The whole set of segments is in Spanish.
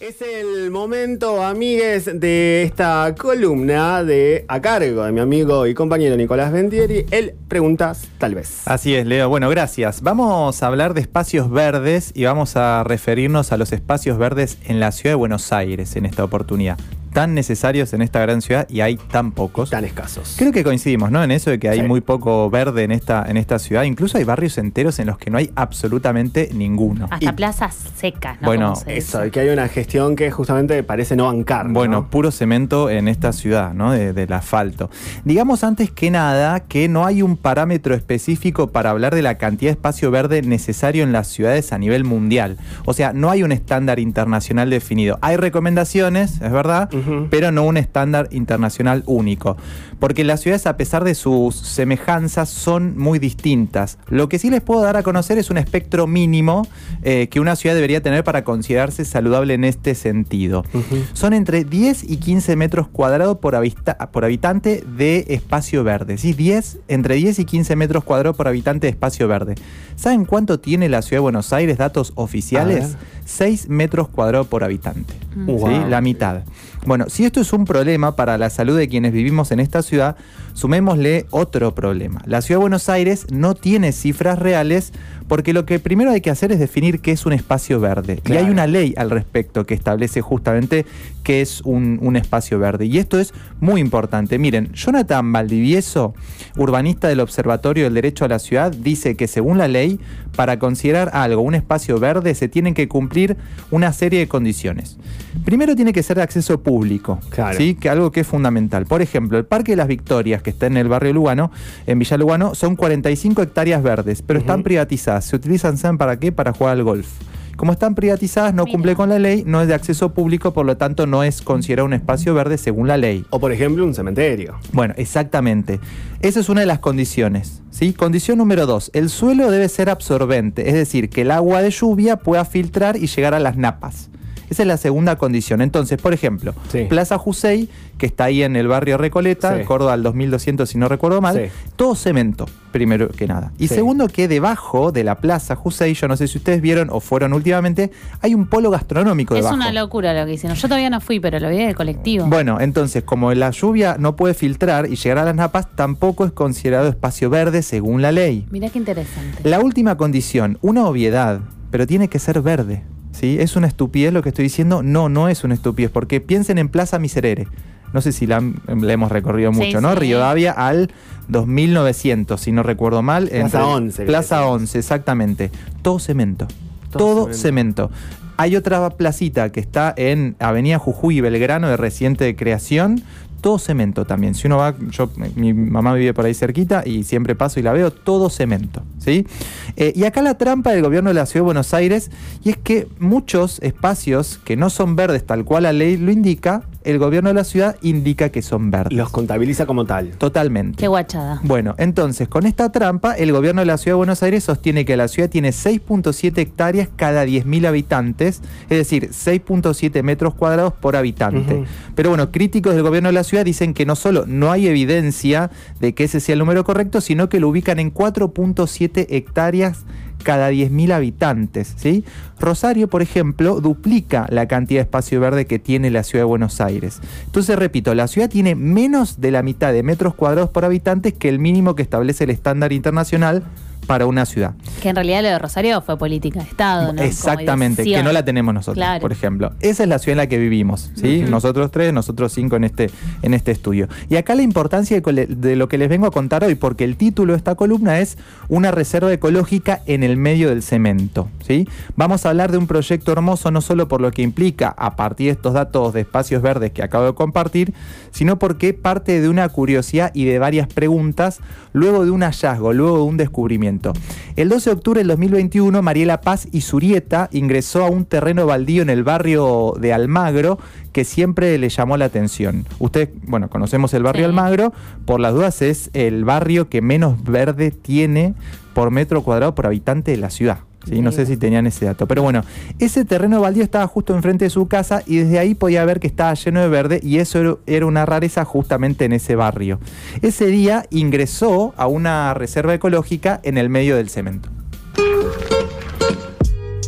Es el momento, amigues, de esta columna de a cargo de mi amigo y compañero Nicolás Ventieri. Él preguntas, tal vez. Así es, Leo. Bueno, gracias. Vamos a hablar de espacios verdes y vamos a referirnos a los espacios verdes en la ciudad de Buenos Aires en esta oportunidad tan necesarios en esta gran ciudad y hay tan pocos. Tan escasos. Creo que coincidimos, ¿no? En eso de que hay muy poco verde en esta, en esta ciudad. Incluso hay barrios enteros en los que no hay absolutamente ninguno. Hasta plazas secas, ¿no? Bueno, eso, que hay una gestión que justamente parece no bancar. Bueno, puro cemento en esta ciudad, ¿no? del asfalto. Digamos antes que nada que no hay un parámetro específico para hablar de la cantidad de espacio verde necesario en las ciudades a nivel mundial. O sea, no hay un estándar internacional definido. Hay recomendaciones, es verdad, pero no un estándar internacional único. Porque las ciudades, a pesar de sus semejanzas, son muy distintas. Lo que sí les puedo dar a conocer es un espectro mínimo eh, que una ciudad debería tener para considerarse saludable en este sentido. Son entre 10 y 15 metros cuadrados por, por habitante de espacio verde. ¿sí? 10, entre 10 y 15 metros cuadrados por habitante de espacio verde. ¿Saben cuánto tiene la ciudad de Buenos Aires? Datos oficiales. 6 metros cuadrados por habitante. La mitad. Bueno, si esto es un problema para la salud de quienes vivimos en esta ciudad, sumémosle otro problema. La ciudad de Buenos Aires no tiene cifras reales porque lo que primero hay que hacer es definir qué es un espacio verde. Y hay una ley al respecto que establece justamente qué es un, espacio verde. Y esto es muy importante. Miren, Jonathan Valdivieso, urbanista del Observatorio del Derecho a la Ciudad, dice que según la ley, para considerar algo un espacio verde se tienen que cumplir una serie de condiciones. Primero tiene que ser de acceso público, ¿sí? que algo que es fundamental. Por ejemplo, el Parque de las Victorias, que está en el barrio Lugano, en Villa Lugano, son 45 hectáreas verdes, pero están privatizadas se utilizan, ¿saben para qué? Para jugar al golf. Como están privatizadas, no cumple con la ley, no es de acceso público, por lo tanto no es considerado un espacio verde según la ley. O por ejemplo un cementerio. Bueno, exactamente. Esa es una de las condiciones. ¿sí? Condición número dos, el suelo debe ser absorbente, es decir, que el agua de lluvia pueda filtrar y llegar a las napas. Esa es la segunda condición. Entonces, por ejemplo, Plaza Jusey, que está ahí en el barrio Recoleta, Córdoba al 2200 si no recuerdo mal, todo cemento, primero que nada. Y segundo, que debajo de la Plaza Jusey, yo no sé si ustedes vieron o fueron últimamente, hay un polo gastronómico es debajo. Es una locura lo que hicieron. Yo todavía no fui, pero lo vi del colectivo. Bueno, entonces, como la lluvia no puede filtrar y llegar a las napas, tampoco es considerado espacio verde según la ley. Mirá qué interesante. La última condición, una obviedad, pero tiene que ser verde. ¿Sí? ¿Es una estupidez lo que estoy diciendo? No, no es una estupidez, porque piensen en Plaza Miserere. No sé si la, hemos recorrido mucho, ¿no? Río Davia al 2900, si no recuerdo mal. Plaza 11. Plaza 11, exactamente. Todo cemento. Todo, cemento. Hay otra placita que está en Avenida Jujuy y Belgrano de reciente de creación, todo cemento también. Si uno va, yo, mi mamá vive por ahí cerquita y siempre paso y la veo, todo cemento. ¿sí? Eh, y acá la trampa del gobierno de la Ciudad de Buenos Aires, y es que muchos espacios que no son verdes tal cual la ley lo indica, el gobierno de la ciudad indica que son verdes. Los contabiliza como tal. Totalmente. Qué guachada. Bueno, entonces, con esta trampa, el gobierno de la ciudad de Buenos Aires sostiene que la ciudad tiene 6.7 hectáreas cada 10.000 habitantes, es decir, 6.7 metros cuadrados por habitante. Pero bueno, críticos del gobierno de la ciudad dicen que no solo no hay evidencia de que ese sea el número correcto, sino que lo ubican en 4.7 hectáreas cada 10.000 habitantes. ¿sí? Rosario, por ejemplo, duplica la cantidad de espacio verde que tiene la ciudad de Buenos Aires. Entonces, repito, la ciudad tiene menos de la mitad de metros cuadrados por habitante que el mínimo que establece el estándar internacional para una ciudad. Que en realidad lo de Rosario fue política de Estado, ¿no? Exactamente, que no la tenemos nosotros, por ejemplo. Esa es la ciudad en la que vivimos, ¿sí? Nosotros tres, nosotros cinco en este, en este estudio. Y acá la importancia de, lo que les vengo a contar hoy, porque el título de esta columna es Una reserva ecológica en el medio del cemento, ¿sí? Vamos a hablar de un proyecto hermoso no solo por lo que implica a partir de estos datos de espacios verdes que acabo de compartir, sino porque parte de una curiosidad y de varias preguntas luego de un hallazgo, luego de un descubrimiento. El 12 de octubre del 2021, Mariela Paz y Zurieta ingresó a un terreno baldío en el barrio de Almagro que siempre le llamó la atención. Usted, bueno, conocemos el barrio Almagro, por las dudas es el barrio que menos verde tiene por metro cuadrado por habitante de la ciudad. No sé si tenían ese dato. Pero bueno, ese terreno baldío estaba justo enfrente de su casa y desde ahí podía ver que estaba lleno de verde y eso era una rareza justamente en ese barrio. Ese día ingresó a una reserva ecológica en el medio del cemento.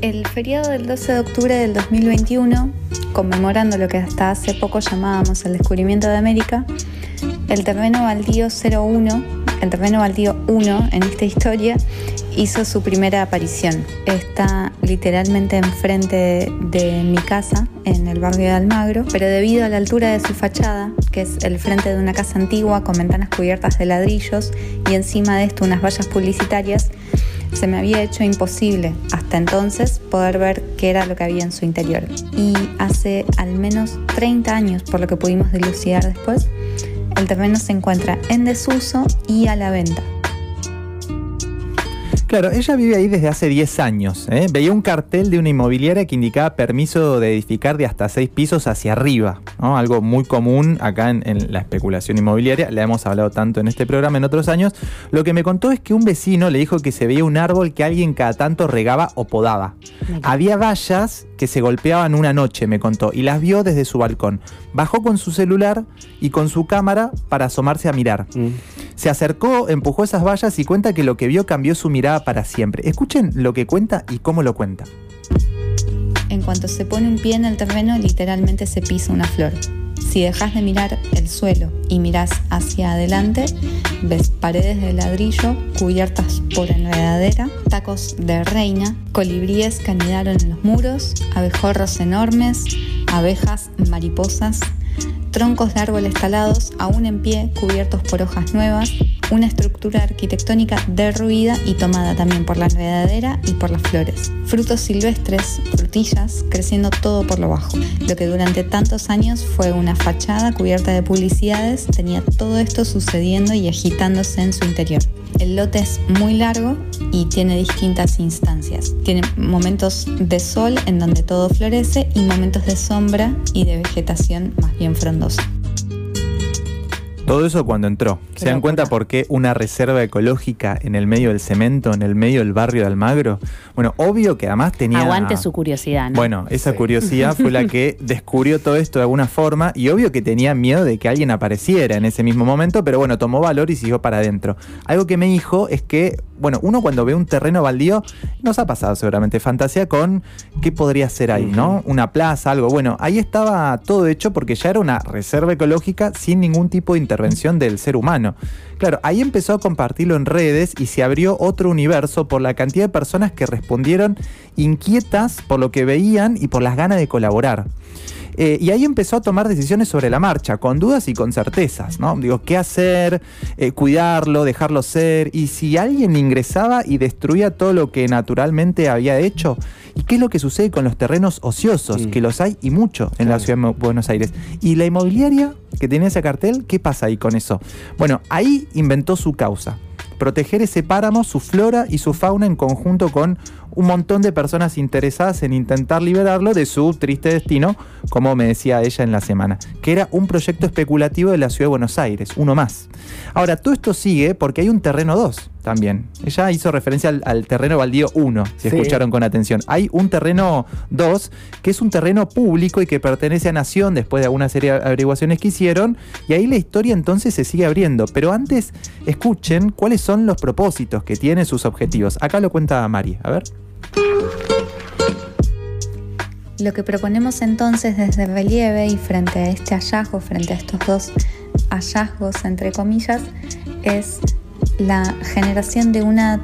El feriado del 12 de octubre del 2021, conmemorando lo que hasta hace poco llamábamos el descubrimiento de América, el terreno baldío 01, el terreno baldío 1 en esta historia, hizo su primera aparición. Está literalmente enfrente de mi casa, en el barrio de Almagro, pero debido a la altura de su fachada, que es el frente de una casa antigua con ventanas cubiertas de ladrillos y encima de esto unas vallas publicitarias, se me había hecho imposible hasta entonces poder ver qué era lo que había en su interior. Y hace al menos 30 años, por lo que pudimos dilucidar después, el terreno se encuentra en desuso y a la venta. Claro, ella vive ahí desde hace 10 años. ¿eh? Veía un cartel de una inmobiliaria que indicaba permiso de edificar de hasta 6 pisos hacia arriba. Algo muy común acá en, la especulación inmobiliaria. Le hemos hablado tanto en este programa en otros años. Lo que me contó es que un vecino le dijo que se veía un árbol que alguien cada tanto regaba o podaba. Había vallas que se golpeaban una noche, me contó, y las vio desde su balcón. Bajó con su celular y con su cámara para asomarse a mirar. Mm. Se acercó, empujó esas vallas y cuenta que lo que vio cambió su mirada para siempre. Escuchen lo que cuenta y cómo lo cuenta. En cuanto se pone un pie en el terreno, literalmente se pisa una flor. Si dejas de mirar el suelo y miras hacia adelante, ves paredes de ladrillo cubiertas por enredadera, tacos de reina, colibríes que anidaron en los muros, abejorros enormes, abejas, mariposas, troncos de árboles talados aún en pie cubiertos por hojas nuevas, una estructura arquitectónica derruida y tomada también por la enredadera y por las flores. Frutos silvestres, frutillas, creciendo todo por lo bajo. Lo que durante tantos años fue una fachada cubierta de publicidades, tenía todo esto sucediendo y agitándose en su interior. El lote es muy largo y tiene distintas instancias. Tiene momentos de sol en donde todo florece y momentos de sombra y de vegetación más bien frondosa. Todo eso cuando entró. ¿Se dan cuenta por qué una reserva ecológica en el medio del cemento, en el medio del barrio de Almagro? Bueno, obvio que además tenía... Aguante su curiosidad, ¿no? Bueno, esa curiosidad fue la que descubrió todo esto de alguna forma y obvio que tenía miedo de que alguien apareciera en ese mismo momento, pero bueno, tomó valor y siguió para adentro. Algo que me dijo es que, bueno, uno cuando ve un terreno baldío, nos ha pasado seguramente fantasía con qué podría ser ahí, ¿no? Una plaza, algo. Bueno, ahí estaba todo hecho porque ya era una reserva ecológica sin ningún tipo de intervención del ser humano. Claro, ahí empezó a compartirlo en redes y se abrió otro universo por la cantidad de personas que respondieron inquietas por lo que veían y por las ganas de colaborar. Eh, y ahí empezó a tomar decisiones sobre la marcha, con dudas y con certezas, ¿no? Digo, ¿qué hacer? Eh, cuidarlo, dejarlo ser. Y si alguien ingresaba y destruía todo lo que naturalmente había hecho, ¿y qué es lo que sucede con los terrenos ociosos? Que los hay y mucho en la ciudad de Buenos Aires. Y la inmobiliaria que tenía ese cartel, ¿qué pasa ahí con eso? Bueno, ahí inventó su causa proteger ese páramo, su flora y su fauna en conjunto con un montón de personas interesadas en intentar liberarlo de su triste destino, como me decía ella en la semana, que era un proyecto especulativo de la ciudad de Buenos Aires, uno más. Ahora, todo esto sigue porque hay un terreno 2 también. Ella hizo referencia al, terreno baldío 1, si escucharon con atención. Hay un terreno 2 que es un terreno público y que pertenece a Nación después de alguna serie de averiguaciones que hicieron, y ahí la historia entonces se sigue abriendo. Pero antes, escuchen cuáles son los propósitos que tienen sus objetivos. Acá lo cuenta Mari, a ver. Lo que proponemos entonces desde relieve y frente a este hallazgo, frente a estos dos hallazgos, entre comillas, es la generación de una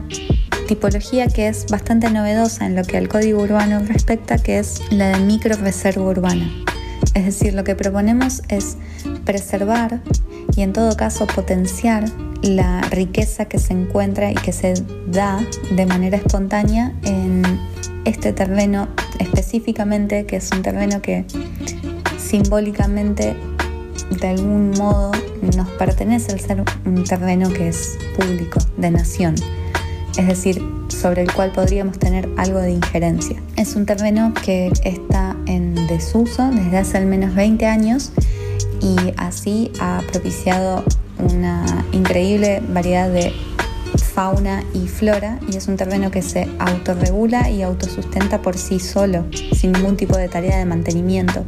tipología que es bastante novedosa en lo que al código urbano respecta, que es la de micro reserva urbana. Es decir, lo que proponemos es preservar y en todo caso potenciar la riqueza que se encuentra y que se da de manera espontánea en este terreno específicamente, que es un terreno que simbólicamente de algún modo nos pertenece al ser un terreno que es público, de nación, es decir, sobre el cual podríamos tener algo de injerencia. Es un terreno que está en desuso desde hace al menos 20 años y así ha propiciado una increíble variedad de fauna y flora y es un terreno que se autorregula y autosustenta por sí solo, sin ningún tipo de tarea de mantenimiento.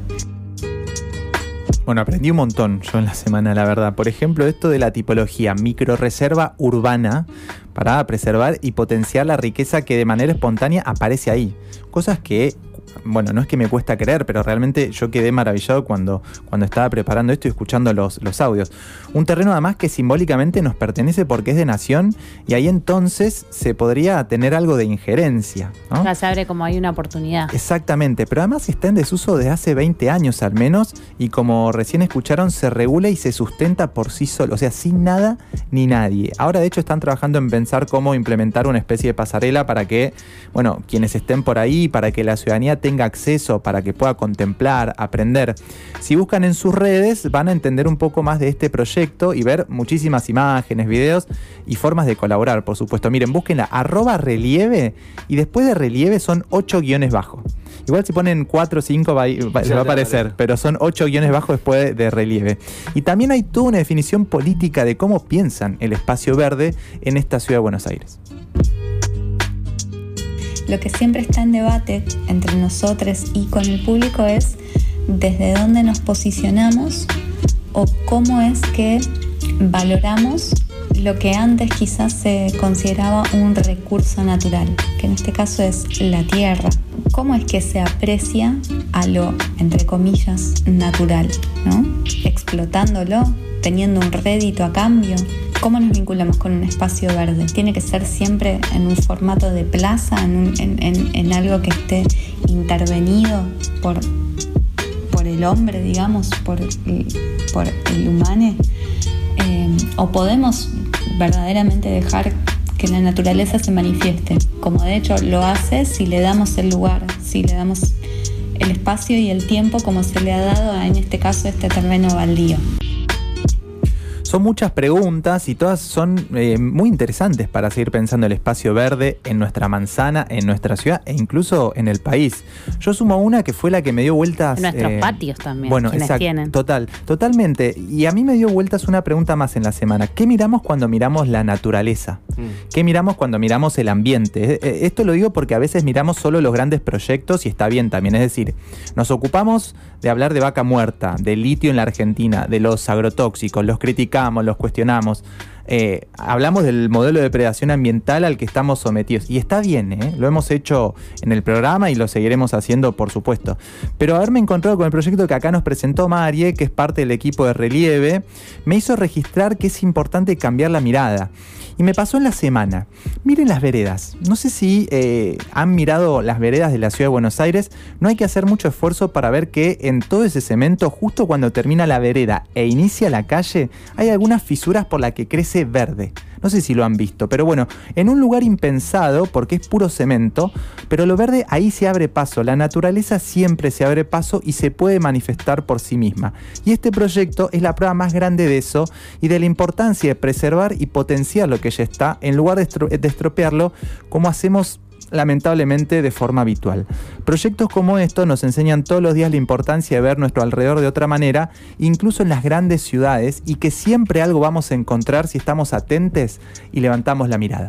Bueno, aprendí un montón yo en la semana, la verdad. Por ejemplo, esto de la tipología microreserva urbana para preservar y potenciar la riqueza que de manera espontánea aparece ahí. Cosas que bueno, no es que me cuesta creer, pero realmente yo quedé maravillado cuando, cuando estaba preparando esto y escuchando los, los audios. Un terreno además que simbólicamente nos pertenece porque es de nación y ahí entonces se podría tener algo de injerencia. ¿no? Ya se abre como hay una oportunidad. Exactamente, pero además está en desuso desde hace 20 años al menos y como recién escucharon se regula y se sustenta por sí solo, o sea, sin nada ni nadie. Ahora de hecho están trabajando en pensar cómo implementar una especie de pasarela para que, bueno, quienes estén por ahí, para que la ciudadanía tenga acceso, para que pueda contemplar, aprender. Si buscan en sus redes van a entender un poco más de este proyecto y ver muchísimas imágenes, videos y formas de colaborar, por supuesto. Miren, búsquenla arroba relieve y después de relieve son 8 guiones bajo. Igual si ponen 4 o 5 va, va- se va a aparecer, pero son 8 guiones bajo después de relieve. Y también hay toda una definición política de cómo piensan el espacio verde en esta ciudad de Buenos Aires. Lo que siempre está en debate entre nosotros y con el público es desde dónde nos posicionamos o cómo es que valoramos lo que antes quizás se consideraba un recurso natural, que en este caso es la tierra. ¿Cómo es que se aprecia a lo, entre comillas, natural? ¿no? Explotándolo, teniendo un rédito a cambio. ¿Cómo nos vinculamos con un espacio verde? ¿Tiene que ser siempre en un formato de plaza, en, algo que esté intervenido por, por el hombre, digamos, por el, por el humano? Eh, ¿O podemos verdaderamente dejar que la naturaleza se manifieste? Como de hecho lo hace si le damos el lugar, si le damos el espacio y el tiempo como se le ha dado en este caso, este terreno baldío. Son muchas preguntas y todas son eh, muy interesantes para seguir pensando el espacio verde en nuestra manzana, en nuestra ciudad e incluso en el país. Yo sumo una que fue la que me dio vueltas. En nuestros patios también, Bueno, exacto, tienen. total, totalmente. Y a mí me dio vueltas una pregunta más en la semana. ¿Qué miramos cuando miramos la naturaleza? ¿Qué miramos cuando miramos el ambiente? Eh, eh, Esto lo digo porque a veces miramos solo los grandes proyectos y está bien también. Es decir, nos ocupamos de hablar de vaca muerta, de litio en la Argentina, de los agrotóxicos, los criticamos, los cuestionamos. Eh, hablamos del modelo de predación ambiental al que estamos sometidos. Y está bien, ¿eh? lo hemos hecho en el programa y lo seguiremos haciendo, por supuesto. Pero haberme encontrado con el proyecto que acá nos presentó Marie, que es parte del equipo de Relieve, me hizo registrar que es importante cambiar la mirada. Y me pasó en la semana. Miren las veredas. No sé si eh, han mirado las veredas de la ciudad de Buenos Aires. No hay que hacer mucho esfuerzo para ver que en todo ese cemento, justo cuando termina la vereda e inicia la calle, hay algunas fisuras por las que crece verde. No sé si lo han visto, pero bueno, en un lugar impensado, porque es puro cemento, pero lo verde ahí se abre paso. La naturaleza siempre se abre paso y se puede manifestar por sí misma. Y este proyecto es la prueba más grande de eso y de la importancia de preservar y potenciar lo que ya está, en lugar de, estro- de estropearlo como hacemos lamentablemente de forma habitual. Proyectos como estos nos enseñan todos los días la importancia de ver nuestro alrededor de otra manera, incluso en las grandes ciudades, y que siempre algo vamos a encontrar si estamos atentes y levantamos la mirada.